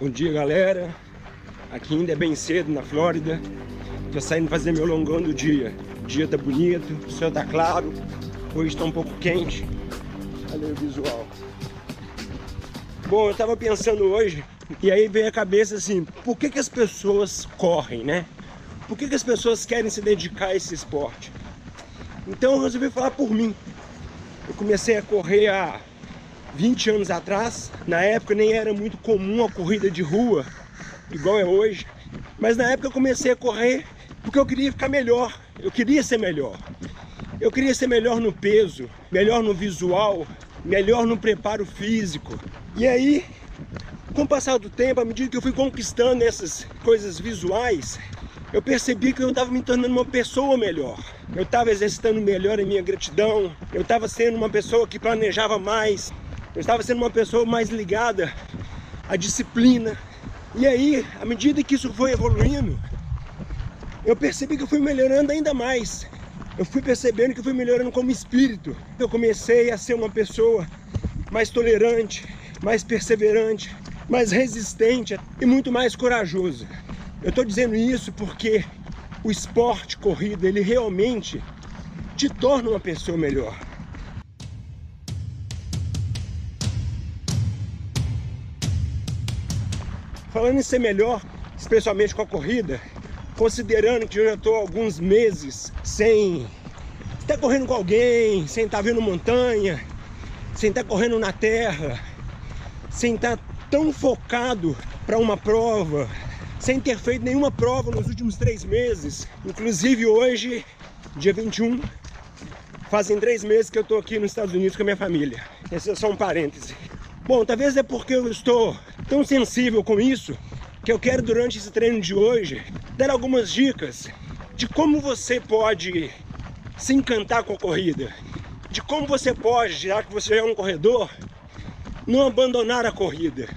Bom dia, galera. Aqui ainda é bem cedo na Flórida. Tô saindo fazer meu longão do dia. O dia tá bonito, o céu tá claro. Hoje está um pouco quente. Olha o visual. Bom, eu tava pensando hoje, e aí veio a cabeça assim, por que, que as pessoas correm, né? Por que, que as pessoas querem se dedicar a esse esporte? Então eu resolvi falar por mim. Eu comecei a correr há 20 anos atrás. Na época nem era muito comum a corrida de rua, igual é hoje. Mas na época eu comecei a correr porque eu queria ficar melhor. Eu queria ser melhor. Eu queria ser melhor no peso, melhor no visual, melhor no preparo físico. E aí, com o passar do tempo, à medida que eu fui conquistando essas coisas visuais, eu percebi que eu estava me tornando uma pessoa melhor. Eu estava exercitando melhor a minha gratidão, eu estava sendo uma pessoa que planejava mais, eu estava sendo uma pessoa mais ligada à disciplina. E aí, à medida que isso foi evoluindo, eu percebi que eu fui melhorando ainda mais. Eu fui percebendo que eu fui melhorando como espírito. Eu comecei a ser uma pessoa mais tolerante, mais perseverante, mais resistente e muito mais corajoso. Eu estou dizendo isso porque o esporte corrida ele realmente te torna uma pessoa melhor. Falando em ser melhor, especialmente com a corrida, considerando que eu já estou alguns meses sem estar correndo com alguém, sem estar vendo montanha, sem estar correndo na terra, sem estar tão focado para uma prova, sem ter feito nenhuma prova nos últimos três meses. Inclusive hoje, dia 21, fazem três meses que eu estou aqui nos Estados Unidos com a minha família. Esse é só um parêntese. Bom, talvez é porque eu estou tão sensível com isso que eu quero durante esse treino de hoje dar algumas dicas de como você pode se encantar com a corrida, de como você pode, já que você é um corredor, não abandonar a corrida.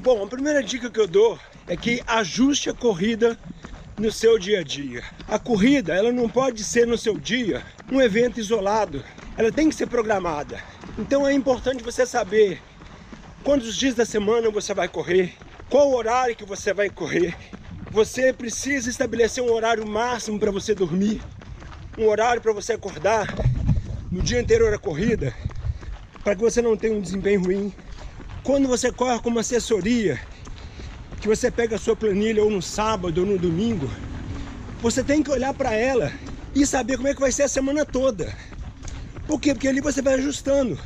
Bom, a primeira dica que eu dou é que ajuste a corrida no seu dia a dia. A corrida, ela não pode ser no seu dia um evento isolado. Ela tem que ser programada. Então é importante você saber quantos dias da semana você vai correr, qual horário que você vai correr. Você precisa estabelecer um horário máximo para você dormir, um horário para você acordar no dia anterior à corrida, para que você não tenha um desempenho ruim. Quando você corre com uma assessoria, que você pega a sua planilha ou no sábado ou no domingo, você tem que olhar para ela e saber como é que vai ser a semana toda. Por quê? Porque ali você vai ajustando.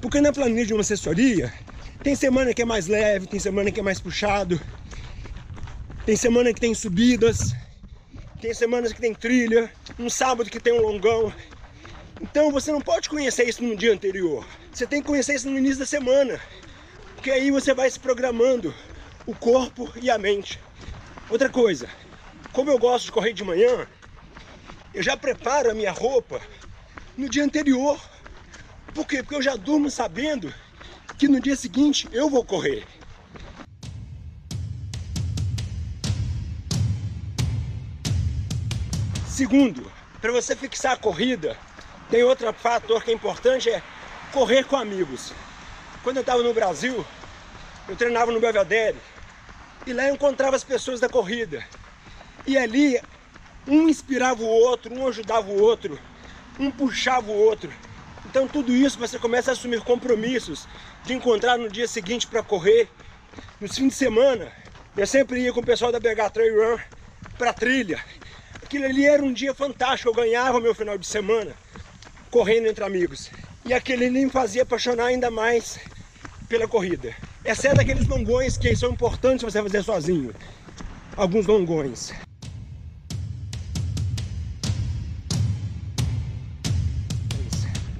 Porque na planilha de uma assessoria, tem semana que é mais leve, tem semana que é mais puxado, tem semana que tem subidas, tem semanas que tem trilha, um sábado que tem um longão. Então você não pode conhecer isso no dia anterior. Você tem que conhecer isso no início da semana. Porque aí você vai se programando o corpo e a mente. Outra coisa, como eu gosto de correr de manhã, eu já preparo a minha roupa no dia anterior. Por quê? Porque eu já durmo sabendo que no dia seguinte eu vou correr. Segundo, para você fixar a corrida, tem outro fator que é importante, é correr com amigos. Quando eu estava no Brasil, eu treinava no Belvedere e lá eu encontrava as pessoas da corrida. E ali, um inspirava o outro, um ajudava o outro, um puxava o outro. Então tudo isso você começa a assumir compromissos de encontrar no dia seguinte para correr. Nos fins de semana, eu sempre ia com o pessoal da BH Trail Run para trilha. Aquilo ali era um dia fantástico, eu ganhava meu final de semana correndo entre amigos. E aquele ali me fazia apaixonar ainda mais pela corrida. Exceto aqueles longões que são importantes você fazer sozinho. Alguns longões.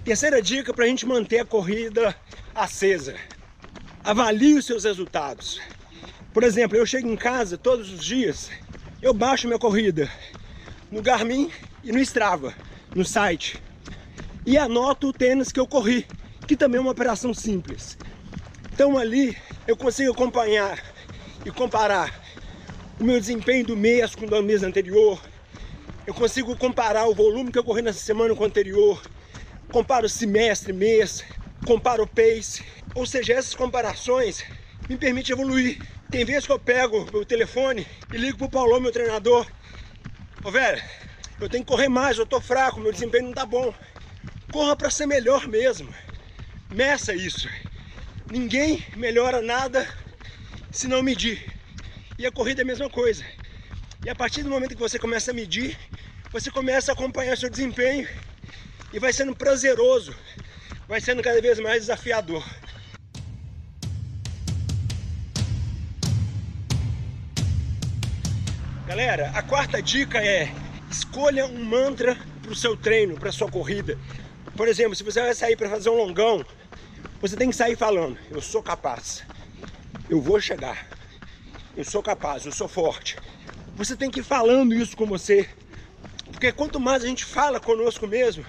Terceira dica para a gente manter a corrida acesa. Avalie os seus resultados. Por exemplo, eu chego em casa todos os dias, eu baixo minha corrida no Garmin e no Strava, no site. E anoto o tênis que eu corri, que também é uma operação simples. Então ali eu consigo acompanhar e comparar o meu desempenho do mês com o do mês anterior. Eu consigo comparar o volume que eu corri nessa semana com o anterior comparo semestre, mês, comparo pace. Ou seja, essas comparações me permitem evoluir. Tem vezes que eu pego o telefone e ligo pro Paulo, meu treinador. Ô velho, eu tenho que correr mais, eu tô fraco, meu desempenho não tá bom. Corra para ser melhor mesmo. Meça isso. Ninguém melhora nada se não medir. E a corrida é a mesma coisa. E a partir do momento que você começa a medir, você começa a acompanhar seu desempenho e vai sendo prazeroso, vai sendo cada vez mais desafiador. Galera, a quarta dica é escolha um mantra para o seu treino, para sua corrida. Por exemplo, se você vai sair para fazer um longão, você tem que sair falando: eu sou capaz, eu vou chegar, eu sou capaz, eu sou forte. Você tem que ir falando isso com você, porque quanto mais a gente fala conosco mesmo,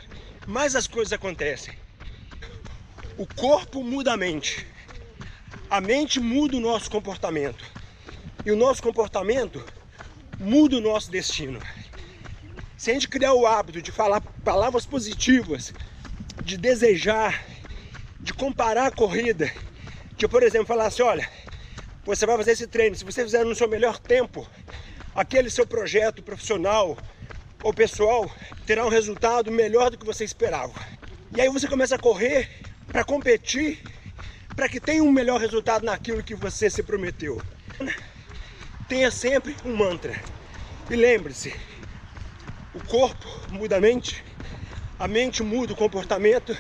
mais as coisas acontecem. O corpo muda a mente, a mente muda o nosso comportamento, e o nosso comportamento muda o nosso destino. Se a gente criar o hábito de falar palavras positivas, de desejar, de comparar a corrida, de, por exemplo, falar assim: olha, você vai fazer esse treino, se você fizer no seu melhor tempo, aquele seu projeto profissional ou pessoal terá um resultado melhor do que você esperava. E aí você começa a correr para competir, para que tenha um melhor resultado naquilo que você se prometeu. Tenha sempre um mantra. E lembre-se, o corpo muda a mente, a mente muda o comportamento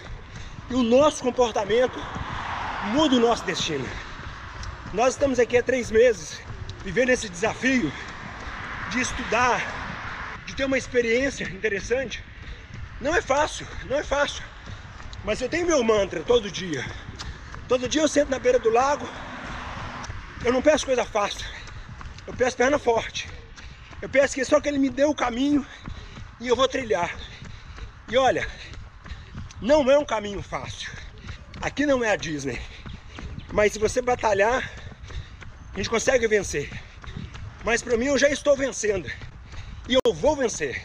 e o nosso comportamento muda o nosso destino. Nós estamos aqui há três meses vivendo esse desafio de estudar, ter uma experiência interessante. Não é fácil, não é fácil. Mas eu tenho meu mantra todo dia. Todo dia eu sento na beira do lago. Eu não peço coisa fácil. Eu peço perna forte. Eu peço que só que ele me dê o caminho e eu vou trilhar. E olha, não é um caminho fácil. Aqui não é a Disney. Mas se você batalhar, a gente consegue vencer. Mas para mim eu já estou vencendo. E eu vou vencer.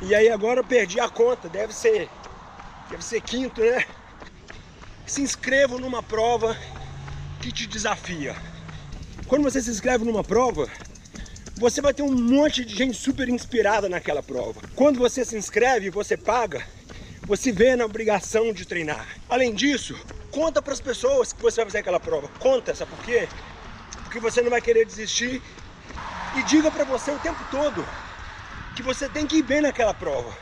E aí agora eu perdi a conta, deve ser deve ser quinto, né? Se inscreva numa prova que te desafia. Quando você se inscreve numa prova, você vai ter um monte de gente super inspirada naquela prova. Quando você se inscreve você paga, você vê na obrigação de treinar. Além disso, conta para as pessoas que você vai fazer aquela prova. Conta, sabe por quê? Porque você não vai querer desistir. E diga para você o tempo todo que você tem que ir bem naquela prova.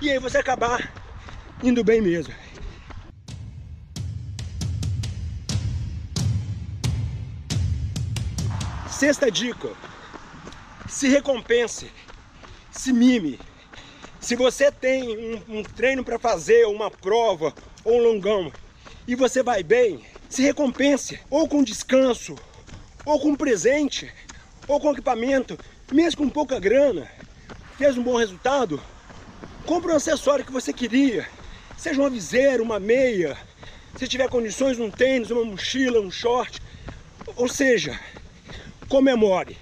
E aí você acabar indo bem mesmo. Sexta dica: se recompense, se mime. Se você tem um, um treino para fazer, uma prova ou um longão e você vai bem, se recompense, ou com descanso, ou com presente, ou com equipamento, mesmo com pouca grana. Fez um bom resultado? Compre um acessório que você queria, seja uma viseira, uma meia, se tiver condições, um tênis, uma mochila, um short, ou seja, comemore.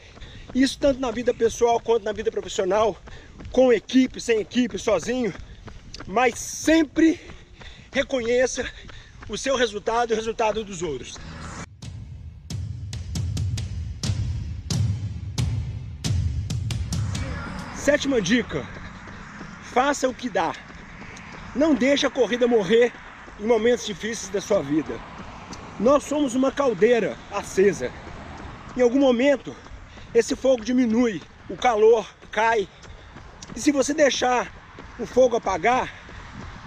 Isso tanto na vida pessoal quanto na vida profissional, com equipe, sem equipe, sozinho, mas sempre reconheça o seu resultado e o resultado dos outros. Sétima dica: faça o que dá. Não deixe a corrida morrer em momentos difíceis da sua vida. Nós somos uma caldeira acesa em algum momento esse fogo diminui, o calor cai. E se você deixar o fogo apagar,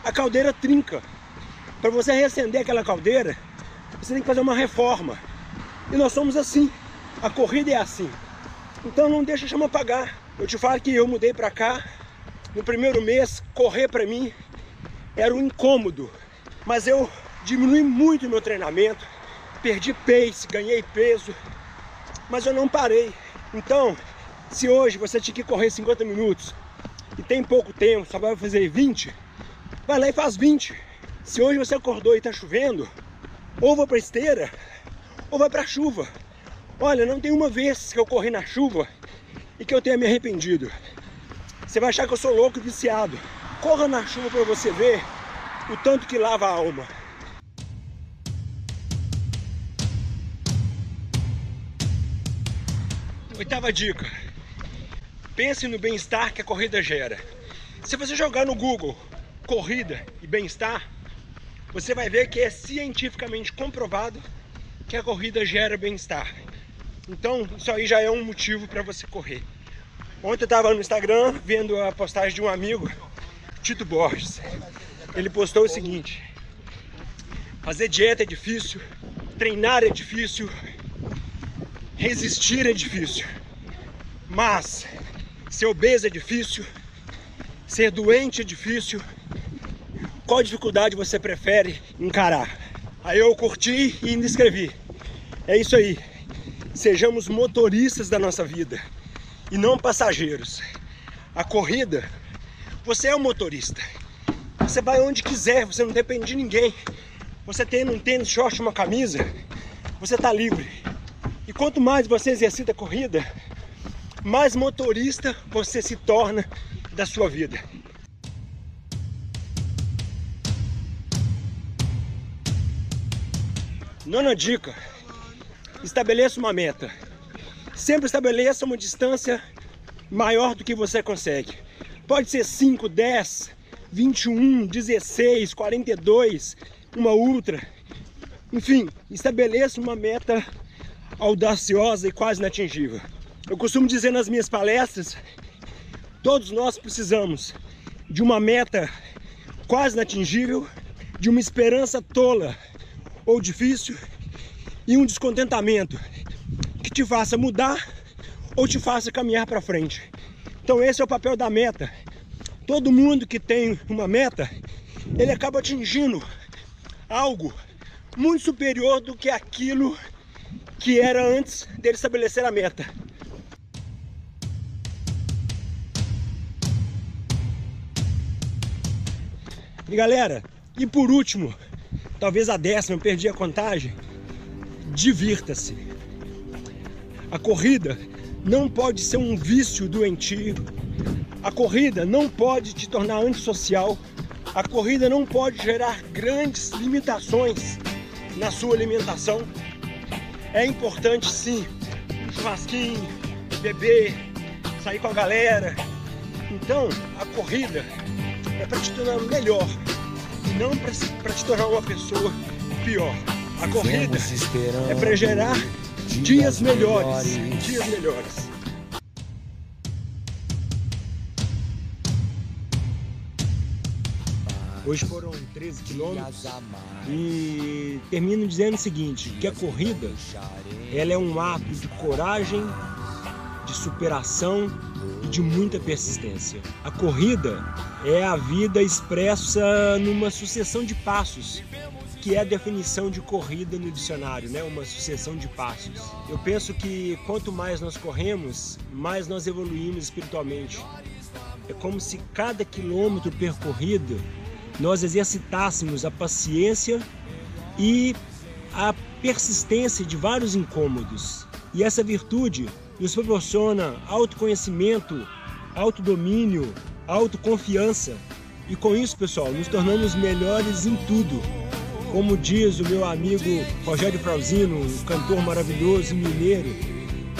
a caldeira trinca. Para você reacender aquela caldeira, você tem que fazer uma reforma. E nós somos assim. A corrida é assim. Então não deixa a chama apagar. Eu te falo que eu mudei para cá. No primeiro mês, correr para mim era um incômodo. Mas eu diminui muito o meu treinamento. Perdi pace, ganhei peso mas eu não parei. Então, se hoje você tinha que correr 50 minutos e tem pouco tempo, só vai fazer 20, vai lá e faz 20. Se hoje você acordou e está chovendo, ou vai para esteira, ou vai para chuva. Olha, não tem uma vez que eu corri na chuva e que eu tenha me arrependido. Você vai achar que eu sou louco e viciado. Corra na chuva para você ver o tanto que lava a alma. Oitava dica. Pense no bem-estar que a corrida gera. Se você jogar no Google corrida e bem-estar, você vai ver que é cientificamente comprovado que a corrida gera bem-estar. Então, isso aí já é um motivo para você correr. Ontem eu estava no Instagram vendo a postagem de um amigo, Tito Borges. Ele postou o seguinte: fazer dieta é difícil, treinar é difícil, resistir é difícil, mas ser obeso é difícil, ser doente é difícil. Qual dificuldade você prefere encarar? Aí eu curti e ainda escrevi. É isso aí. Sejamos motoristas da nossa vida e não passageiros. A corrida, você é o motorista. Você vai onde quiser, você não depende de ninguém. Você tem um tênis, short, uma camisa, você está livre. E quanto mais você exercita a corrida, mais motorista você se torna da sua vida. Nona dica: estabeleça uma meta. Sempre estabeleça uma distância maior do que você consegue. Pode ser 5, 10, 21, 16, 42, uma ultra. Enfim, estabeleça uma meta audaciosa e quase inatingível. Eu costumo dizer nas minhas palestras, todos nós precisamos de uma meta quase inatingível, de uma esperança tola ou difícil e um descontentamento que te faça mudar ou te faça caminhar para frente. Então esse é o papel da meta. Todo mundo que tem uma meta, ele acaba atingindo algo muito superior do que aquilo que era antes dele estabelecer a meta. E galera, e por último, talvez a décima, eu perdi a contagem. Divirta-se. A corrida não pode ser um vício doentio. A corrida não pode te tornar antissocial. A corrida não pode gerar grandes limitações na sua alimentação. É importante sim, churrasquinho, beber, sair com a galera. Então, a corrida é para te tornar melhor não para te tornar uma pessoa pior. A corrida é para gerar dias melhores, dias melhores. Hoje foram 13 quilômetros e termino dizendo o seguinte, que a corrida ela é um ato de coragem, de superação e de muita persistência. A corrida é a vida expressa numa sucessão de passos, que é a definição de corrida no dicionário, né? Uma sucessão de passos. Eu penso que quanto mais nós corremos, mais nós evoluímos espiritualmente. É como se cada quilômetro percorrido nós exercitássemos a paciência e a persistência de vários incômodos. E essa virtude nos proporciona autoconhecimento, autodomínio, autoconfiança. E com isso, pessoal, nos tornamos melhores em tudo. Como diz o meu amigo Rogério Frauzino, um cantor maravilhoso mineiro,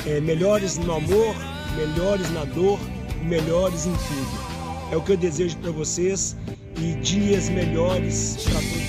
é, melhores no amor, melhores na dor, melhores em tudo. É o que eu desejo para vocês e dias melhores para todos.